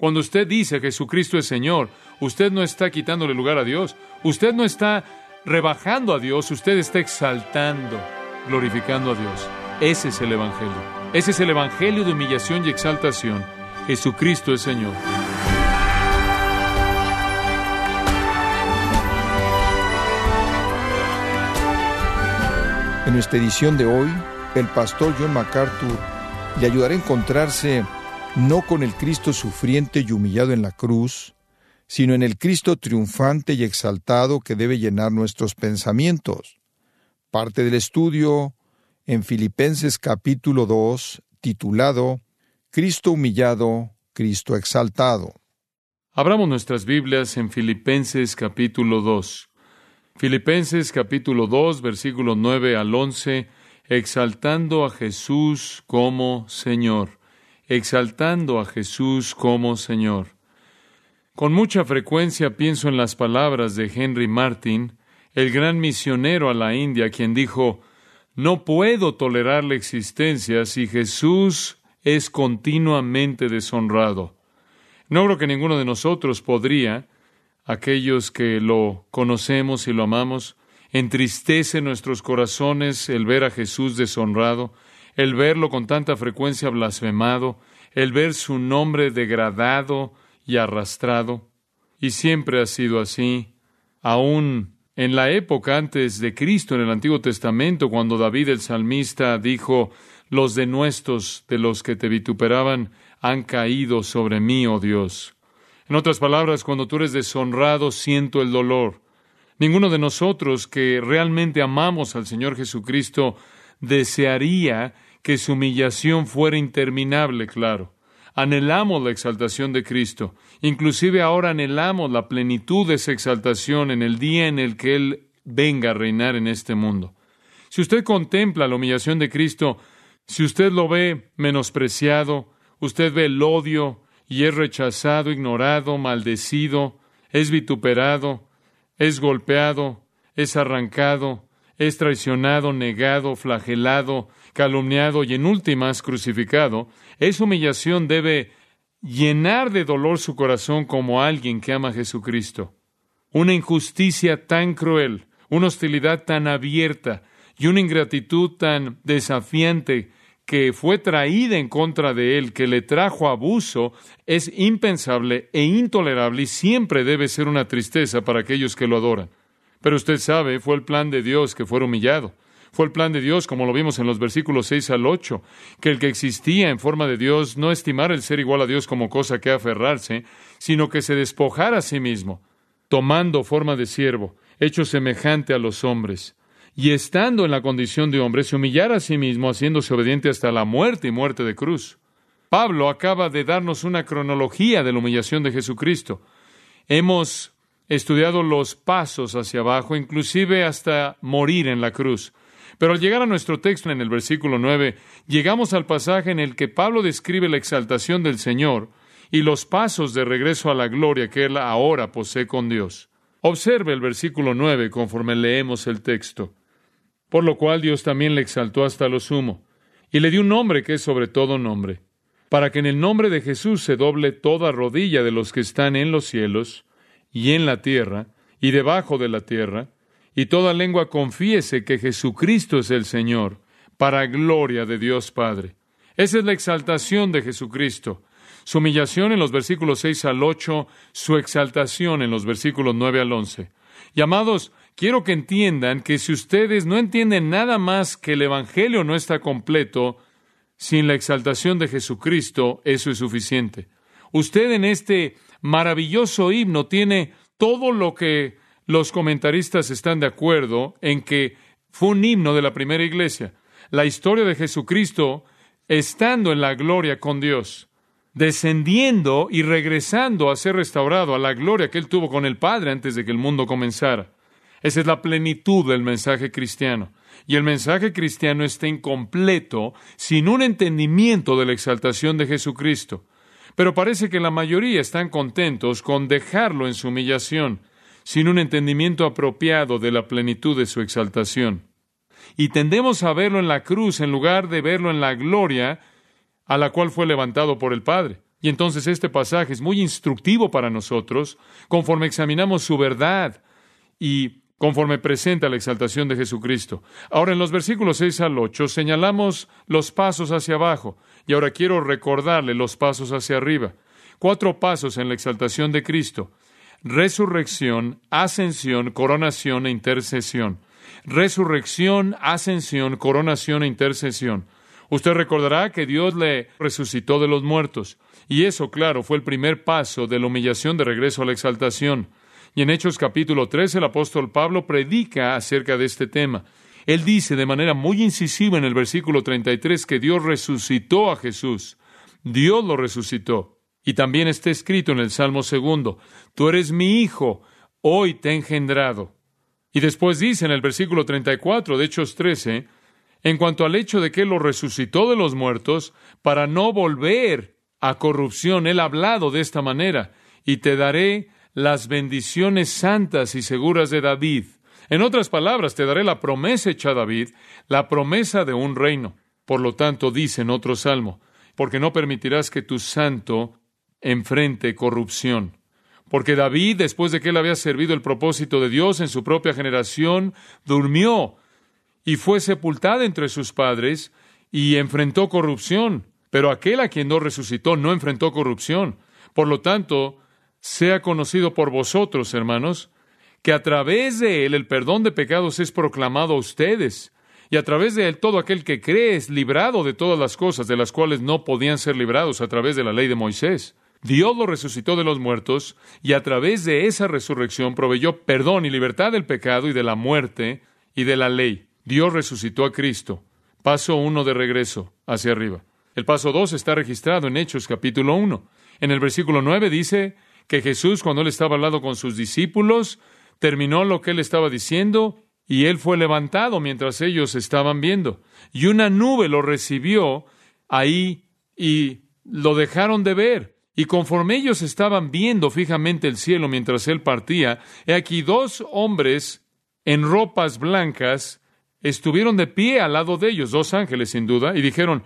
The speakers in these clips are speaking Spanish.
Cuando usted dice Jesucristo es Señor, usted no está quitándole lugar a Dios, usted no está rebajando a Dios, usted está exaltando, glorificando a Dios. Ese es el Evangelio. Ese es el Evangelio de humillación y exaltación. Jesucristo es Señor. En nuestra edición de hoy, el pastor John MacArthur le ayudará a encontrarse no con el Cristo sufriente y humillado en la cruz, sino en el Cristo triunfante y exaltado que debe llenar nuestros pensamientos. Parte del estudio en Filipenses capítulo 2, titulado Cristo humillado, Cristo exaltado. Abramos nuestras Biblias en Filipenses capítulo 2. Filipenses capítulo 2, versículos 9 al 11, exaltando a Jesús como Señor, exaltando a Jesús como Señor. Con mucha frecuencia pienso en las palabras de Henry Martin, el gran misionero a la India, quien dijo, no puedo tolerar la existencia si Jesús es continuamente deshonrado. No creo que ninguno de nosotros podría, aquellos que lo conocemos y lo amamos, entristece nuestros corazones el ver a Jesús deshonrado, el verlo con tanta frecuencia blasfemado, el ver su nombre degradado y arrastrado. Y siempre ha sido así, aún en la época antes de Cristo, en el Antiguo Testamento, cuando David el salmista dijo, los denuestos de los que te vituperaban han caído sobre mí, oh Dios. En otras palabras, cuando tú eres deshonrado, siento el dolor. Ninguno de nosotros que realmente amamos al Señor Jesucristo desearía que su humillación fuera interminable, claro. Anhelamos la exaltación de Cristo. Inclusive ahora anhelamos la plenitud de esa exaltación en el día en el que Él venga a reinar en este mundo. Si usted contempla la humillación de Cristo, si usted lo ve menospreciado, usted ve el odio, y es rechazado, ignorado, maldecido, es vituperado, es golpeado, es arrancado, es traicionado, negado, flagelado, calumniado y en últimas crucificado, esa humillación debe llenar de dolor su corazón como alguien que ama a Jesucristo. Una injusticia tan cruel, una hostilidad tan abierta y una ingratitud tan desafiante que fue traída en contra de él, que le trajo abuso, es impensable e intolerable y siempre debe ser una tristeza para aquellos que lo adoran. Pero usted sabe, fue el plan de Dios que fuera humillado. Fue el plan de Dios, como lo vimos en los versículos 6 al 8, que el que existía en forma de Dios no estimara el ser igual a Dios como cosa que aferrarse, sino que se despojara a sí mismo, tomando forma de siervo, hecho semejante a los hombres y estando en la condición de hombre, se humillara a sí mismo, haciéndose obediente hasta la muerte y muerte de cruz. Pablo acaba de darnos una cronología de la humillación de Jesucristo. Hemos estudiado los pasos hacia abajo, inclusive hasta morir en la cruz. Pero al llegar a nuestro texto en el versículo 9, llegamos al pasaje en el que Pablo describe la exaltación del Señor y los pasos de regreso a la gloria que él ahora posee con Dios. Observe el versículo 9 conforme leemos el texto por lo cual Dios también le exaltó hasta lo sumo, y le dio un nombre que es sobre todo nombre, para que en el nombre de Jesús se doble toda rodilla de los que están en los cielos, y en la tierra, y debajo de la tierra, y toda lengua confiese que Jesucristo es el Señor, para gloria de Dios Padre. Esa es la exaltación de Jesucristo. Su humillación en los versículos 6 al 8, su exaltación en los versículos 9 al 11. Llamados, quiero que entiendan que si ustedes no entienden nada más que el Evangelio no está completo, sin la exaltación de Jesucristo, eso es suficiente. Usted en este maravilloso himno tiene todo lo que los comentaristas están de acuerdo en que fue un himno de la primera iglesia. La historia de Jesucristo estando en la gloria con Dios, descendiendo y regresando a ser restaurado a la gloria que él tuvo con el Padre antes de que el mundo comenzara. Esa es la plenitud del mensaje cristiano. Y el mensaje cristiano está incompleto sin un entendimiento de la exaltación de Jesucristo. Pero parece que la mayoría están contentos con dejarlo en su humillación, sin un entendimiento apropiado de la plenitud de su exaltación. Y tendemos a verlo en la cruz en lugar de verlo en la gloria a la cual fue levantado por el Padre. Y entonces este pasaje es muy instructivo para nosotros conforme examinamos su verdad y conforme presenta la exaltación de Jesucristo. Ahora en los versículos 6 al 8 señalamos los pasos hacia abajo y ahora quiero recordarle los pasos hacia arriba. Cuatro pasos en la exaltación de Cristo. Resurrección, ascensión, coronación e intercesión. Resurrección, ascensión, coronación e intercesión. Usted recordará que Dios le resucitó de los muertos. Y eso, claro, fue el primer paso de la humillación de regreso a la exaltación. Y en Hechos capítulo 13 el apóstol Pablo predica acerca de este tema. Él dice de manera muy incisiva en el versículo 33 que Dios resucitó a Jesús. Dios lo resucitó. Y también está escrito en el Salmo segundo, Tú eres mi hijo, hoy te he engendrado. Y después dice en el versículo 34 de Hechos 13, en cuanto al hecho de que Él lo resucitó de los muertos, para no volver a corrupción, Él ha hablado de esta manera, y te daré las bendiciones santas y seguras de David. En otras palabras, te daré la promesa hecha David, la promesa de un reino. Por lo tanto, dice en otro salmo, porque no permitirás que tu santo enfrente corrupción. Porque David, después de que él había servido el propósito de Dios en su propia generación, durmió y fue sepultado entre sus padres y enfrentó corrupción. Pero aquel a quien no resucitó no enfrentó corrupción. Por lo tanto, sea conocido por vosotros, hermanos, que a través de él el perdón de pecados es proclamado a ustedes, y a través de él todo aquel que cree es librado de todas las cosas de las cuales no podían ser librados a través de la ley de Moisés. Dios lo resucitó de los muertos, y a través de esa resurrección proveyó perdón y libertad del pecado y de la muerte y de la ley. Dios resucitó a Cristo. Paso uno de regreso hacia arriba. El paso dos está registrado en Hechos capítulo uno. En el versículo nueve dice que Jesús, cuando él estaba al lado con sus discípulos, terminó lo que él estaba diciendo y él fue levantado mientras ellos estaban viendo. Y una nube lo recibió ahí y lo dejaron de ver. Y conforme ellos estaban viendo fijamente el cielo mientras él partía, he aquí dos hombres en ropas blancas estuvieron de pie al lado de ellos, dos ángeles sin duda, y dijeron,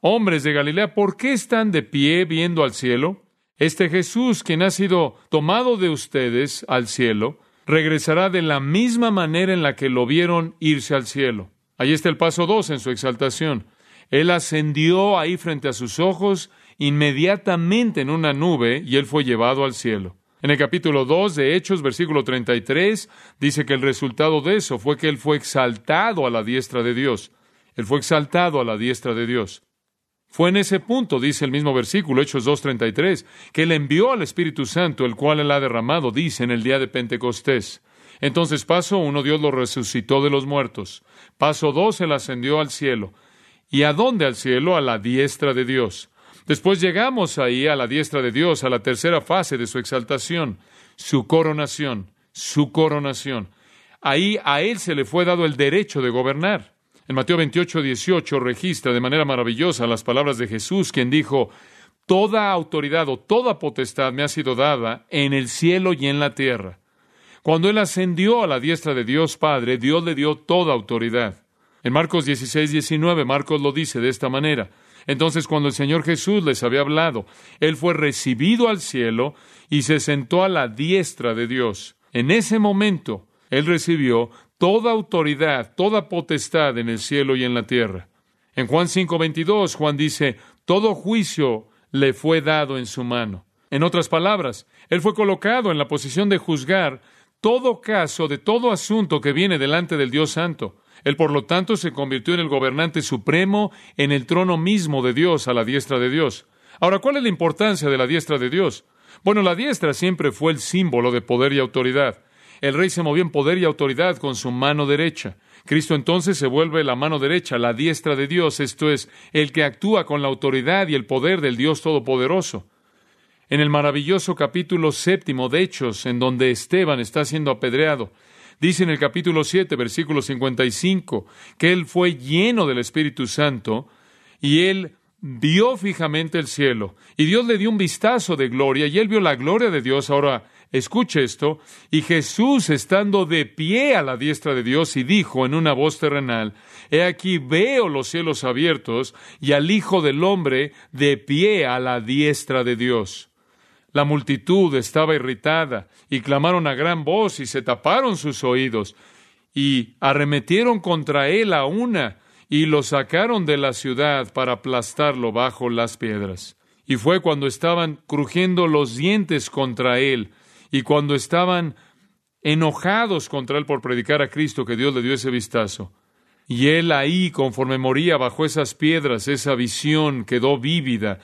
hombres de Galilea, ¿por qué están de pie viendo al cielo? Este Jesús, quien ha sido tomado de ustedes al cielo, regresará de la misma manera en la que lo vieron irse al cielo. Ahí está el paso dos en su exaltación. Él ascendió ahí frente a sus ojos inmediatamente en una nube y él fue llevado al cielo. En el capítulo 2 de Hechos, versículo 33, dice que el resultado de eso fue que él fue exaltado a la diestra de Dios. Él fue exaltado a la diestra de Dios. Fue en ese punto, dice el mismo versículo, Hechos 2.33, que él envió al Espíritu Santo, el cual él ha derramado, dice, en el día de Pentecostés. Entonces, paso uno, Dios lo resucitó de los muertos. Paso dos, él ascendió al cielo. ¿Y a dónde al cielo? A la diestra de Dios. Después llegamos ahí a la diestra de Dios, a la tercera fase de su exaltación, su coronación, su coronación. Ahí a él se le fue dado el derecho de gobernar. En Mateo 28, 18 registra de manera maravillosa las palabras de Jesús, quien dijo, Toda autoridad o toda potestad me ha sido dada en el cielo y en la tierra. Cuando él ascendió a la diestra de Dios Padre, Dios le dio toda autoridad. En Marcos 16, 19, Marcos lo dice de esta manera. Entonces, cuando el Señor Jesús les había hablado, Él fue recibido al cielo y se sentó a la diestra de Dios. En ese momento, Él recibió toda autoridad, toda potestad en el cielo y en la tierra. En Juan 5:22, Juan dice, todo juicio le fue dado en su mano. En otras palabras, él fue colocado en la posición de juzgar todo caso de todo asunto que viene delante del Dios Santo. Él, por lo tanto, se convirtió en el gobernante supremo en el trono mismo de Dios, a la diestra de Dios. Ahora, ¿cuál es la importancia de la diestra de Dios? Bueno, la diestra siempre fue el símbolo de poder y autoridad. El rey se movió en poder y autoridad con su mano derecha. Cristo entonces se vuelve la mano derecha, la diestra de Dios, esto es, el que actúa con la autoridad y el poder del Dios Todopoderoso. En el maravilloso capítulo séptimo de Hechos, en donde Esteban está siendo apedreado, dice en el capítulo 7, versículo 55, que él fue lleno del Espíritu Santo y él vio fijamente el cielo y Dios le dio un vistazo de gloria y él vio la gloria de Dios. Ahora, Escuche esto, y Jesús estando de pie a la diestra de Dios y dijo en una voz terrenal, He aquí veo los cielos abiertos y al Hijo del Hombre de pie a la diestra de Dios. La multitud estaba irritada y clamaron a gran voz y se taparon sus oídos y arremetieron contra él a una y lo sacaron de la ciudad para aplastarlo bajo las piedras. Y fue cuando estaban crujiendo los dientes contra él y cuando estaban enojados contra él por predicar a Cristo que Dios le dio ese vistazo. Y él ahí, conforme moría bajo esas piedras, esa visión quedó vívida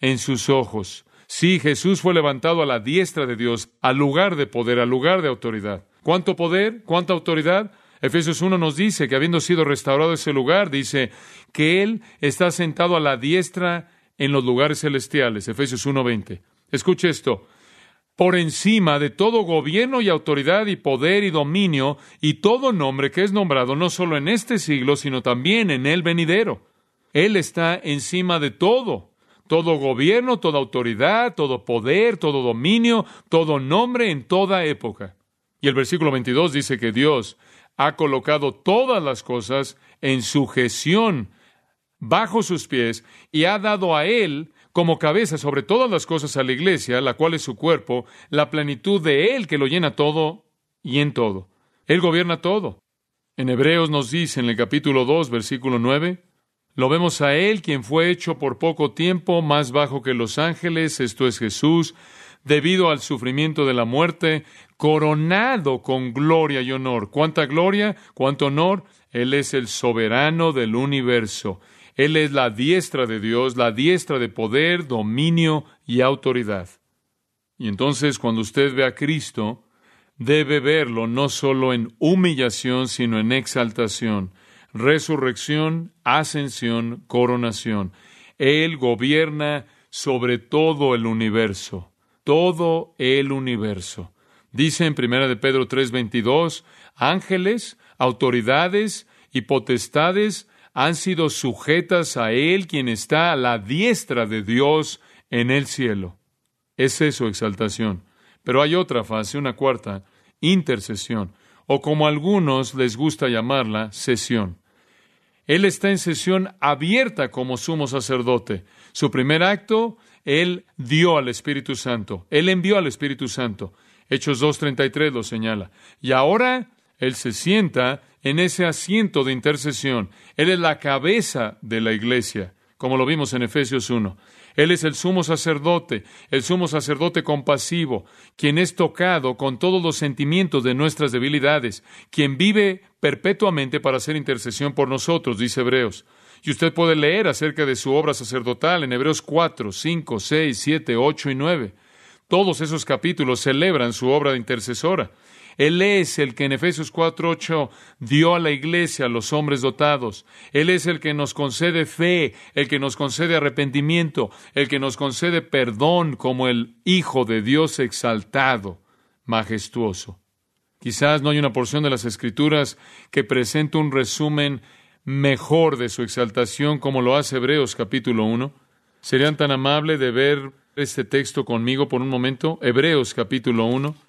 en sus ojos. Sí, Jesús fue levantado a la diestra de Dios, al lugar de poder, al lugar de autoridad. ¿Cuánto poder? ¿Cuánta autoridad? Efesios 1 nos dice que habiendo sido restaurado ese lugar, dice que Él está sentado a la diestra en los lugares celestiales. Efesios 1.20. Escuche esto. Por encima de todo gobierno y autoridad y poder y dominio y todo nombre que es nombrado no solo en este siglo, sino también en el venidero. Él está encima de todo todo gobierno, toda autoridad, todo poder, todo dominio, todo nombre en toda época. Y el versículo 22 dice que Dios ha colocado todas las cosas en sujeción bajo sus pies y ha dado a Él como cabeza sobre todas las cosas a la iglesia, la cual es su cuerpo, la plenitud de Él que lo llena todo y en todo. Él gobierna todo. En Hebreos nos dice en el capítulo 2, versículo 9, lo vemos a Él, quien fue hecho por poco tiempo más bajo que los ángeles, esto es Jesús, debido al sufrimiento de la muerte, coronado con gloria y honor. ¿Cuánta gloria? ¿Cuánto honor? Él es el soberano del universo. Él es la diestra de Dios, la diestra de poder, dominio y autoridad. Y entonces cuando usted ve a Cristo, debe verlo no solo en humillación, sino en exaltación resurrección, ascensión, coronación. Él gobierna sobre todo el universo, todo el universo. Dice en Primera de Pedro 3:22, ángeles, autoridades y potestades han sido sujetas a él quien está a la diestra de Dios en el cielo. Es eso exaltación. Pero hay otra fase, una cuarta, intercesión, o como a algunos les gusta llamarla, sesión. Él está en sesión abierta como sumo sacerdote. Su primer acto, Él dio al Espíritu Santo. Él envió al Espíritu Santo. Hechos 2.33 lo señala. Y ahora Él se sienta en ese asiento de intercesión. Él es la cabeza de la iglesia, como lo vimos en Efesios 1. Él es el sumo sacerdote, el sumo sacerdote compasivo, quien es tocado con todos los sentimientos de nuestras debilidades, quien vive perpetuamente para hacer intercesión por nosotros, dice Hebreos. Y usted puede leer acerca de su obra sacerdotal en Hebreos 4, 5, 6, 7, 8 y 9. Todos esos capítulos celebran su obra de intercesora. Él es el que en Efesios 4:8 dio a la iglesia a los hombres dotados. Él es el que nos concede fe, el que nos concede arrepentimiento, el que nos concede perdón como el Hijo de Dios exaltado, majestuoso. Quizás no hay una porción de las Escrituras que presente un resumen mejor de su exaltación como lo hace Hebreos capítulo 1. ¿Serían tan amables de ver este texto conmigo por un momento? Hebreos capítulo 1.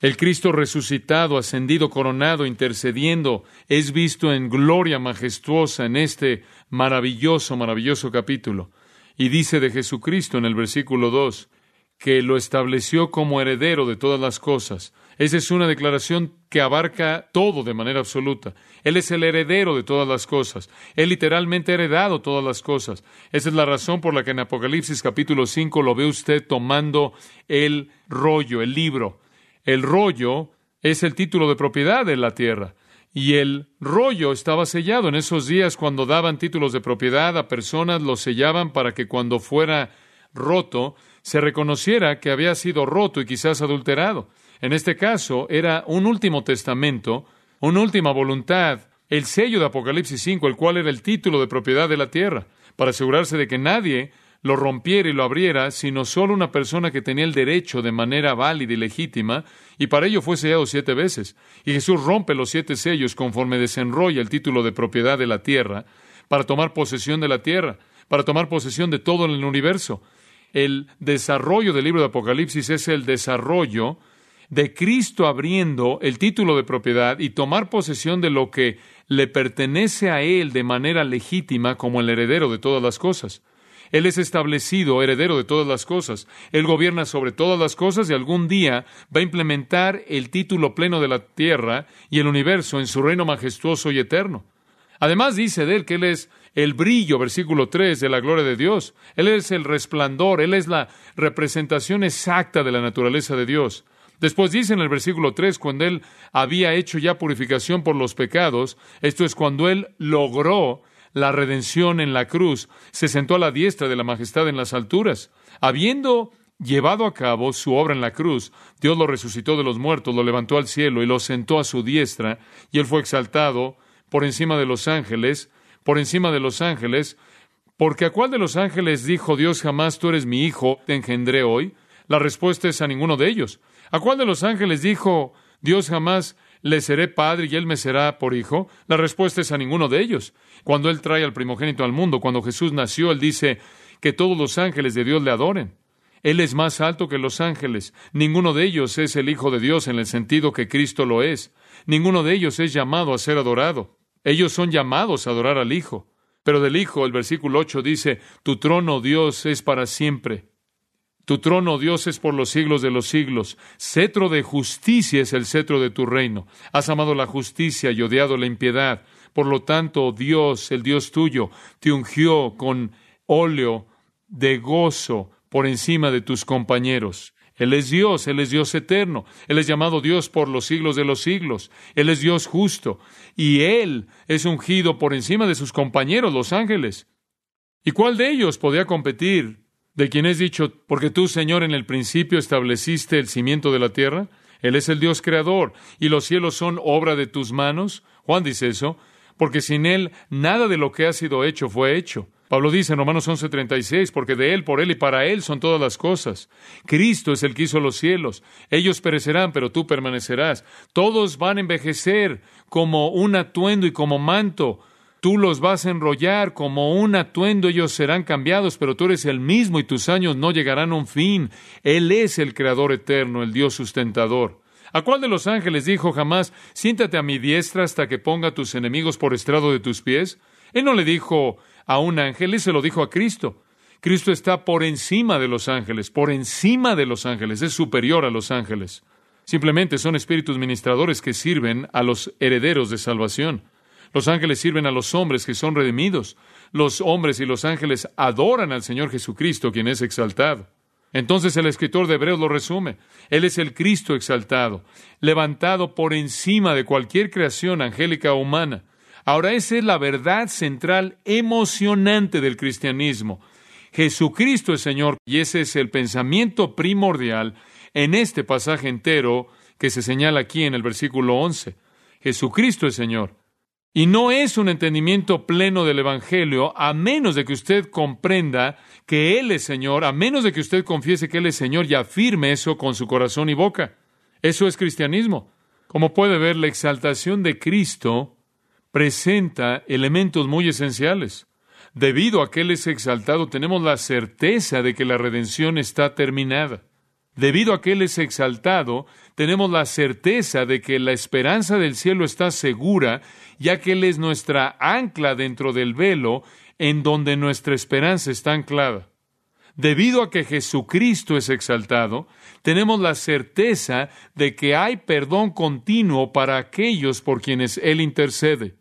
El Cristo resucitado, ascendido, coronado, intercediendo, es visto en gloria majestuosa en este maravilloso, maravilloso capítulo. Y dice de Jesucristo en el versículo 2, que lo estableció como heredero de todas las cosas. Esa es una declaración que abarca todo de manera absoluta. Él es el heredero de todas las cosas. Él literalmente ha heredado todas las cosas. Esa es la razón por la que en Apocalipsis capítulo 5 lo ve usted tomando el rollo, el libro el rollo es el título de propiedad de la tierra. Y el rollo estaba sellado. En esos días, cuando daban títulos de propiedad a personas, los sellaban para que cuando fuera roto, se reconociera que había sido roto y quizás adulterado. En este caso, era un último testamento, una última voluntad, el sello de Apocalipsis 5, el cual era el título de propiedad de la tierra, para asegurarse de que nadie lo rompiera y lo abriera, sino solo una persona que tenía el derecho de manera válida y legítima, y para ello fue sellado siete veces. Y Jesús rompe los siete sellos conforme desenrolla el título de propiedad de la tierra, para tomar posesión de la tierra, para tomar posesión de todo el universo. El desarrollo del libro de Apocalipsis es el desarrollo de Cristo abriendo el título de propiedad y tomar posesión de lo que le pertenece a Él de manera legítima como el heredero de todas las cosas. Él es establecido heredero de todas las cosas. Él gobierna sobre todas las cosas y algún día va a implementar el título pleno de la tierra y el universo en su reino majestuoso y eterno. Además dice de él que Él es el brillo, versículo 3, de la gloria de Dios. Él es el resplandor, Él es la representación exacta de la naturaleza de Dios. Después dice en el versículo 3, cuando Él había hecho ya purificación por los pecados, esto es cuando Él logró la redención en la cruz, se sentó a la diestra de la majestad en las alturas. Habiendo llevado a cabo su obra en la cruz, Dios lo resucitó de los muertos, lo levantó al cielo y lo sentó a su diestra, y Él fue exaltado por encima de los ángeles, por encima de los ángeles, porque a cuál de los ángeles dijo Dios jamás tú eres mi hijo, te engendré hoy? La respuesta es a ninguno de ellos. ¿A cuál de los ángeles dijo Dios jamás le seré padre y él me será por hijo? La respuesta es a ninguno de ellos. Cuando él trae al primogénito al mundo, cuando Jesús nació, él dice que todos los ángeles de Dios le adoren. Él es más alto que los ángeles. Ninguno de ellos es el Hijo de Dios en el sentido que Cristo lo es. Ninguno de ellos es llamado a ser adorado. Ellos son llamados a adorar al Hijo. Pero del Hijo, el versículo 8 dice, Tu trono, Dios, es para siempre. Tu trono, Dios, es por los siglos de los siglos. Cetro de justicia es el cetro de tu reino. Has amado la justicia y odiado la impiedad. Por lo tanto, Dios, el Dios tuyo, te ungió con óleo de gozo por encima de tus compañeros. Él es Dios, Él es Dios eterno, Él es llamado Dios por los siglos de los siglos, Él es Dios justo, y Él es ungido por encima de sus compañeros, los ángeles. ¿Y cuál de ellos podía competir de quien es dicho, porque tú, Señor, en el principio estableciste el cimiento de la tierra? Él es el Dios creador, y los cielos son obra de tus manos. Juan dice eso, porque sin Él nada de lo que ha sido hecho fue hecho. Pablo dice en Romanos 11:36, porque de Él, por Él y para Él son todas las cosas. Cristo es el que hizo los cielos. Ellos perecerán, pero tú permanecerás. Todos van a envejecer como un atuendo y como manto. Tú los vas a enrollar como un atuendo, ellos serán cambiados, pero tú eres el mismo y tus años no llegarán a un fin. Él es el Creador eterno, el Dios sustentador. ¿A cuál de los ángeles dijo jamás, siéntate a mi diestra hasta que ponga tus enemigos por estrado de tus pies? Él no le dijo, a un ángel y se lo dijo a Cristo. Cristo está por encima de los ángeles, por encima de los ángeles, es superior a los ángeles. Simplemente son espíritus ministradores que sirven a los herederos de salvación. Los ángeles sirven a los hombres que son redimidos. Los hombres y los ángeles adoran al Señor Jesucristo, quien es exaltado. Entonces el escritor de Hebreos lo resume. Él es el Cristo exaltado, levantado por encima de cualquier creación angélica o humana. Ahora esa es la verdad central emocionante del cristianismo. Jesucristo es Señor y ese es el pensamiento primordial en este pasaje entero que se señala aquí en el versículo 11. Jesucristo es Señor. Y no es un entendimiento pleno del Evangelio a menos de que usted comprenda que Él es Señor, a menos de que usted confiese que Él es Señor y afirme eso con su corazón y boca. Eso es cristianismo. Como puede ver, la exaltación de Cristo presenta elementos muy esenciales. Debido a que Él es exaltado, tenemos la certeza de que la redención está terminada. Debido a que Él es exaltado, tenemos la certeza de que la esperanza del cielo está segura, ya que Él es nuestra ancla dentro del velo en donde nuestra esperanza está anclada. Debido a que Jesucristo es exaltado, tenemos la certeza de que hay perdón continuo para aquellos por quienes Él intercede.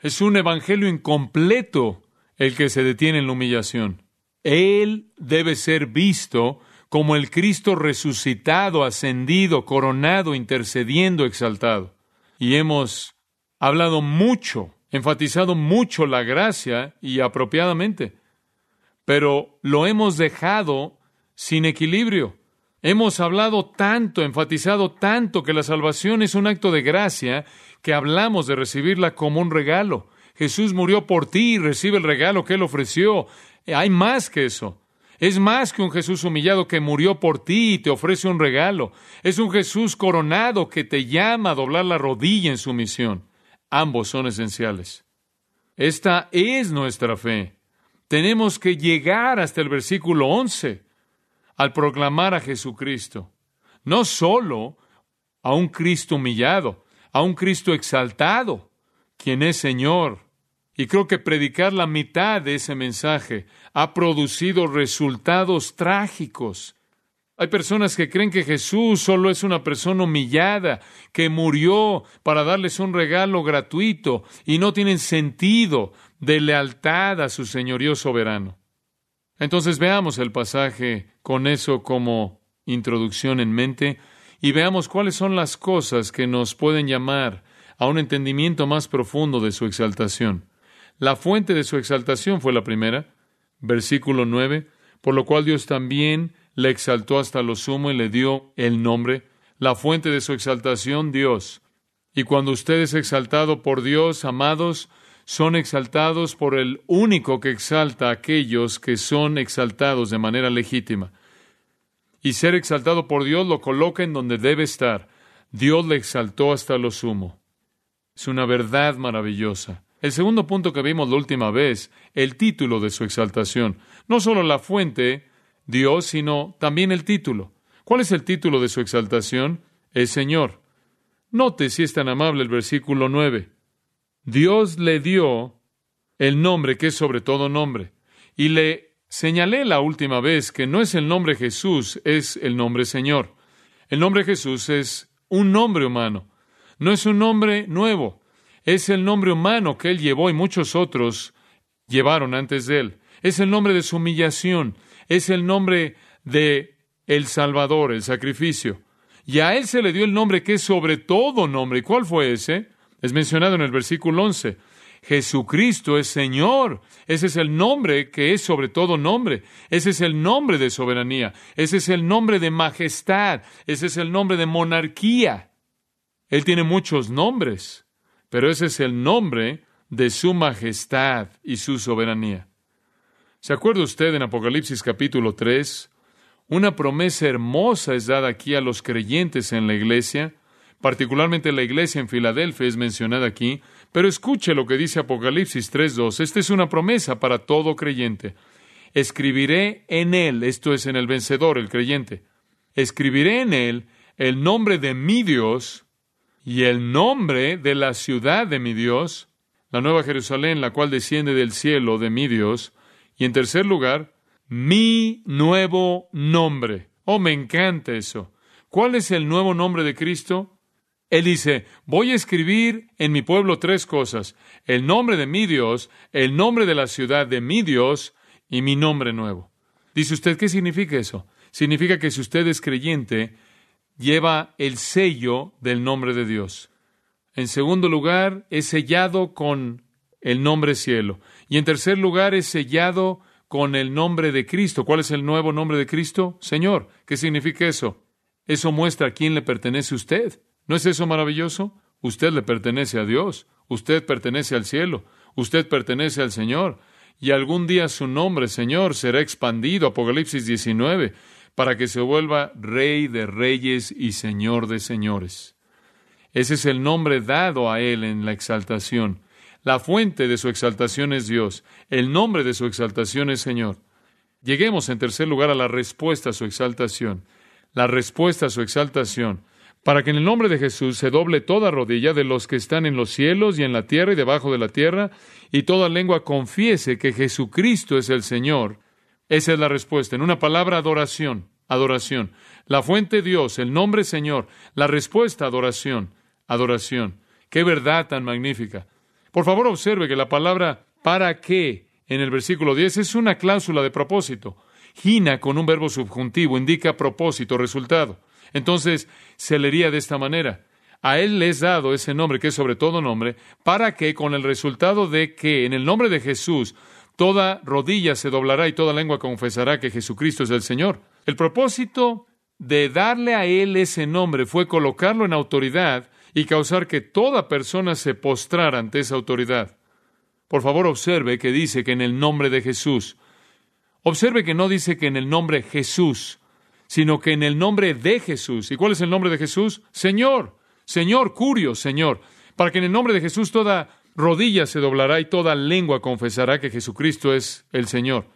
Es un evangelio incompleto el que se detiene en la humillación. Él debe ser visto como el Cristo resucitado, ascendido, coronado, intercediendo, exaltado. Y hemos hablado mucho, enfatizado mucho la gracia y apropiadamente, pero lo hemos dejado sin equilibrio. Hemos hablado tanto, enfatizado tanto que la salvación es un acto de gracia que hablamos de recibirla como un regalo. Jesús murió por ti y recibe el regalo que Él ofreció. Hay más que eso. Es más que un Jesús humillado que murió por ti y te ofrece un regalo. Es un Jesús coronado que te llama a doblar la rodilla en su misión. Ambos son esenciales. Esta es nuestra fe. Tenemos que llegar hasta el versículo 11 al proclamar a Jesucristo. No solo a un Cristo humillado, a un Cristo exaltado, quien es Señor. Y creo que predicar la mitad de ese mensaje ha producido resultados trágicos. Hay personas que creen que Jesús solo es una persona humillada, que murió para darles un regalo gratuito y no tienen sentido de lealtad a su señorío soberano. Entonces veamos el pasaje con eso como introducción en mente y veamos cuáles son las cosas que nos pueden llamar a un entendimiento más profundo de su exaltación. La fuente de su exaltación fue la primera, versículo 9, por lo cual Dios también le exaltó hasta lo sumo y le dio el nombre, la fuente de su exaltación, Dios. Y cuando usted es exaltado por Dios, amados, son exaltados por el único que exalta a aquellos que son exaltados de manera legítima. Y ser exaltado por Dios lo coloca en donde debe estar. Dios le exaltó hasta lo sumo. Es una verdad maravillosa. El segundo punto que vimos la última vez, el título de su exaltación. No solo la fuente, Dios, sino también el título. ¿Cuál es el título de su exaltación? Es Señor. Note si es tan amable el versículo 9. Dios le dio el nombre que es sobre todo nombre. Y le señalé la última vez que no es el nombre Jesús, es el nombre Señor. El nombre Jesús es un nombre humano. No es un nombre nuevo. Es el nombre humano que él llevó y muchos otros llevaron antes de él. Es el nombre de su humillación es el nombre de el Salvador, el sacrificio. Y a él se le dio el nombre que es sobre todo nombre. ¿Y cuál fue ese? Es mencionado en el versículo 11. Jesucristo es Señor. Ese es el nombre que es sobre todo nombre. Ese es el nombre de soberanía. Ese es el nombre de majestad. Ese es el nombre de monarquía. Él tiene muchos nombres, pero ese es el nombre de su majestad y su soberanía. ¿Se acuerda usted en Apocalipsis capítulo 3? Una promesa hermosa es dada aquí a los creyentes en la iglesia, particularmente la iglesia en Filadelfia es mencionada aquí, pero escuche lo que dice Apocalipsis 3.2. Esta es una promesa para todo creyente. Escribiré en él, esto es en el vencedor, el creyente, escribiré en él el nombre de mi Dios y el nombre de la ciudad de mi Dios, la nueva Jerusalén, la cual desciende del cielo de mi Dios, y en tercer lugar, mi nuevo nombre. Oh, me encanta eso. ¿Cuál es el nuevo nombre de Cristo? Él dice, voy a escribir en mi pueblo tres cosas. El nombre de mi Dios, el nombre de la ciudad de mi Dios y mi nombre nuevo. Dice usted, ¿qué significa eso? Significa que si usted es creyente, lleva el sello del nombre de Dios. En segundo lugar, es sellado con el nombre cielo. Y en tercer lugar es sellado con el nombre de Cristo. ¿Cuál es el nuevo nombre de Cristo? Señor. ¿Qué significa eso? Eso muestra a quién le pertenece usted. ¿No es eso maravilloso? Usted le pertenece a Dios, usted pertenece al cielo, usted pertenece al Señor, y algún día su nombre, Señor, será expandido, Apocalipsis 19, para que se vuelva Rey de reyes y Señor de señores. Ese es el nombre dado a Él en la exaltación. La fuente de su exaltación es Dios. El nombre de su exaltación es Señor. Lleguemos en tercer lugar a la respuesta a su exaltación. La respuesta a su exaltación. Para que en el nombre de Jesús se doble toda rodilla de los que están en los cielos y en la tierra y debajo de la tierra, y toda lengua confiese que Jesucristo es el Señor. Esa es la respuesta. En una palabra, adoración. Adoración. La fuente Dios, el nombre Señor. La respuesta, adoración. Adoración. Qué verdad tan magnífica. Por favor, observe que la palabra para qué en el versículo 10 es una cláusula de propósito. Gina con un verbo subjuntivo indica propósito, resultado. Entonces, se leería de esta manera. A él le es dado ese nombre que es sobre todo nombre, para que con el resultado de que en el nombre de Jesús toda rodilla se doblará y toda lengua confesará que Jesucristo es el Señor. El propósito de darle a él ese nombre fue colocarlo en autoridad y causar que toda persona se postrara ante esa autoridad. Por favor, observe que dice que en el nombre de Jesús. Observe que no dice que en el nombre Jesús, sino que en el nombre de Jesús. ¿Y cuál es el nombre de Jesús? Señor, Señor, Curio, Señor. Para que en el nombre de Jesús toda rodilla se doblará y toda lengua confesará que Jesucristo es el Señor.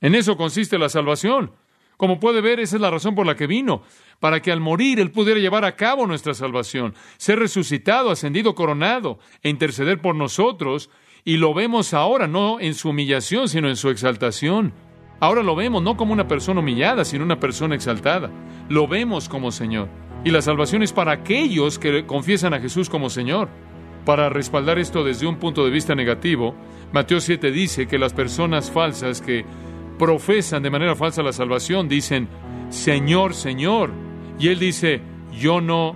En eso consiste la salvación. Como puede ver, esa es la razón por la que vino, para que al morir Él pudiera llevar a cabo nuestra salvación, ser resucitado, ascendido, coronado e interceder por nosotros, y lo vemos ahora no en su humillación, sino en su exaltación. Ahora lo vemos no como una persona humillada, sino una persona exaltada. Lo vemos como Señor. Y la salvación es para aquellos que confiesan a Jesús como Señor. Para respaldar esto desde un punto de vista negativo, Mateo 7 dice que las personas falsas que profesan de manera falsa la salvación dicen, Señor, Señor. Y Él dice, yo no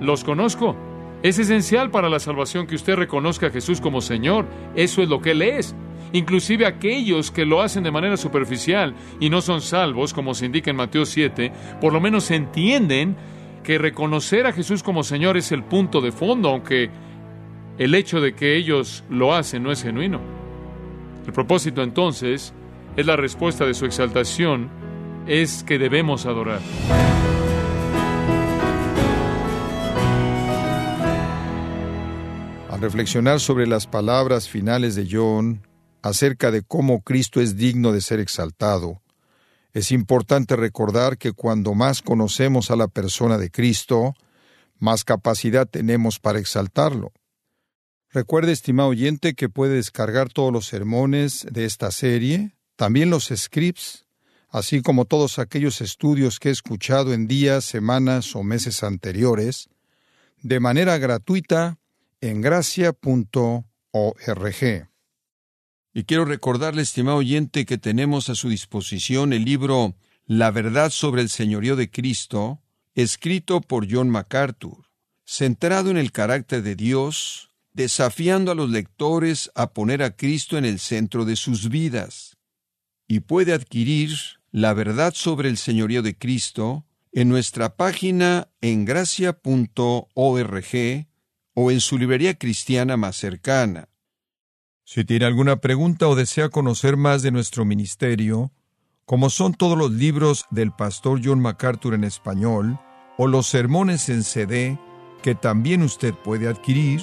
los conozco. Es esencial para la salvación que usted reconozca a Jesús como Señor. Eso es lo que Él es. Inclusive aquellos que lo hacen de manera superficial y no son salvos, como se indica en Mateo 7, por lo menos entienden que reconocer a Jesús como Señor es el punto de fondo, aunque el hecho de que ellos lo hacen no es genuino. El propósito entonces es la respuesta de su exaltación, es que debemos adorar. Al reflexionar sobre las palabras finales de John acerca de cómo Cristo es digno de ser exaltado, es importante recordar que cuando más conocemos a la persona de Cristo, más capacidad tenemos para exaltarlo. Recuerde, estimado oyente, que puede descargar todos los sermones de esta serie, también los scripts, así como todos aquellos estudios que he escuchado en días, semanas o meses anteriores, de manera gratuita en gracia.org. Y quiero recordarle, estimado oyente, que tenemos a su disposición el libro La verdad sobre el señorío de Cristo, escrito por John MacArthur, centrado en el carácter de Dios, desafiando a los lectores a poner a Cristo en el centro de sus vidas. Y puede adquirir la verdad sobre el señorío de Cristo en nuestra página en gracia.org o en su librería cristiana más cercana. Si tiene alguna pregunta o desea conocer más de nuestro ministerio, como son todos los libros del pastor John MacArthur en español, o los sermones en CD, que también usted puede adquirir,